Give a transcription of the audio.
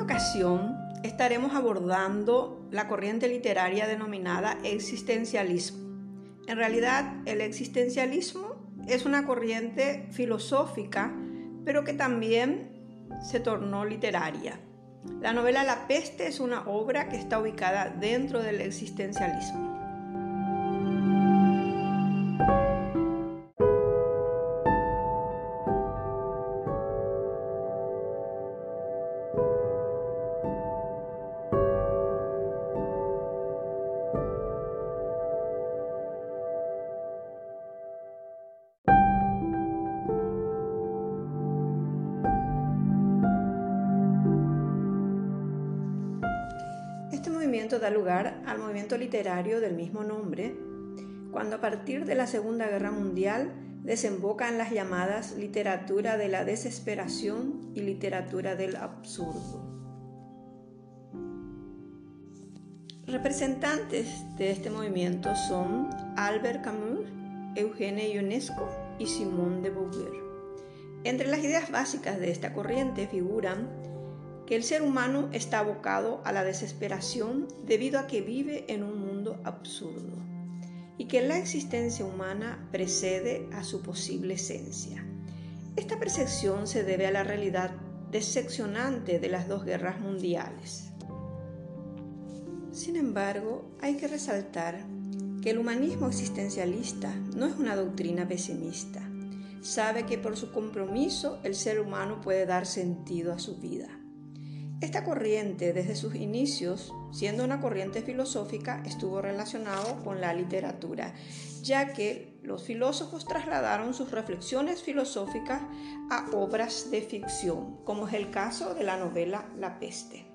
ocasión estaremos abordando la corriente literaria denominada existencialismo. En realidad, el existencialismo es una corriente filosófica, pero que también se tornó literaria. La novela La peste es una obra que está ubicada dentro del existencialismo. Da lugar al movimiento literario del mismo nombre, cuando a partir de la Segunda Guerra Mundial desemboca en las llamadas literatura de la desesperación y literatura del absurdo. Representantes de este movimiento son Albert Camus, Eugene Ionesco y Simone de Beauvoir. Entre las ideas básicas de esta corriente figuran el ser humano está abocado a la desesperación debido a que vive en un mundo absurdo y que la existencia humana precede a su posible esencia. Esta percepción se debe a la realidad decepcionante de las dos guerras mundiales. Sin embargo, hay que resaltar que el humanismo existencialista no es una doctrina pesimista. Sabe que por su compromiso el ser humano puede dar sentido a su vida. Esta corriente, desde sus inicios, siendo una corriente filosófica, estuvo relacionado con la literatura, ya que los filósofos trasladaron sus reflexiones filosóficas a obras de ficción, como es el caso de la novela La peste.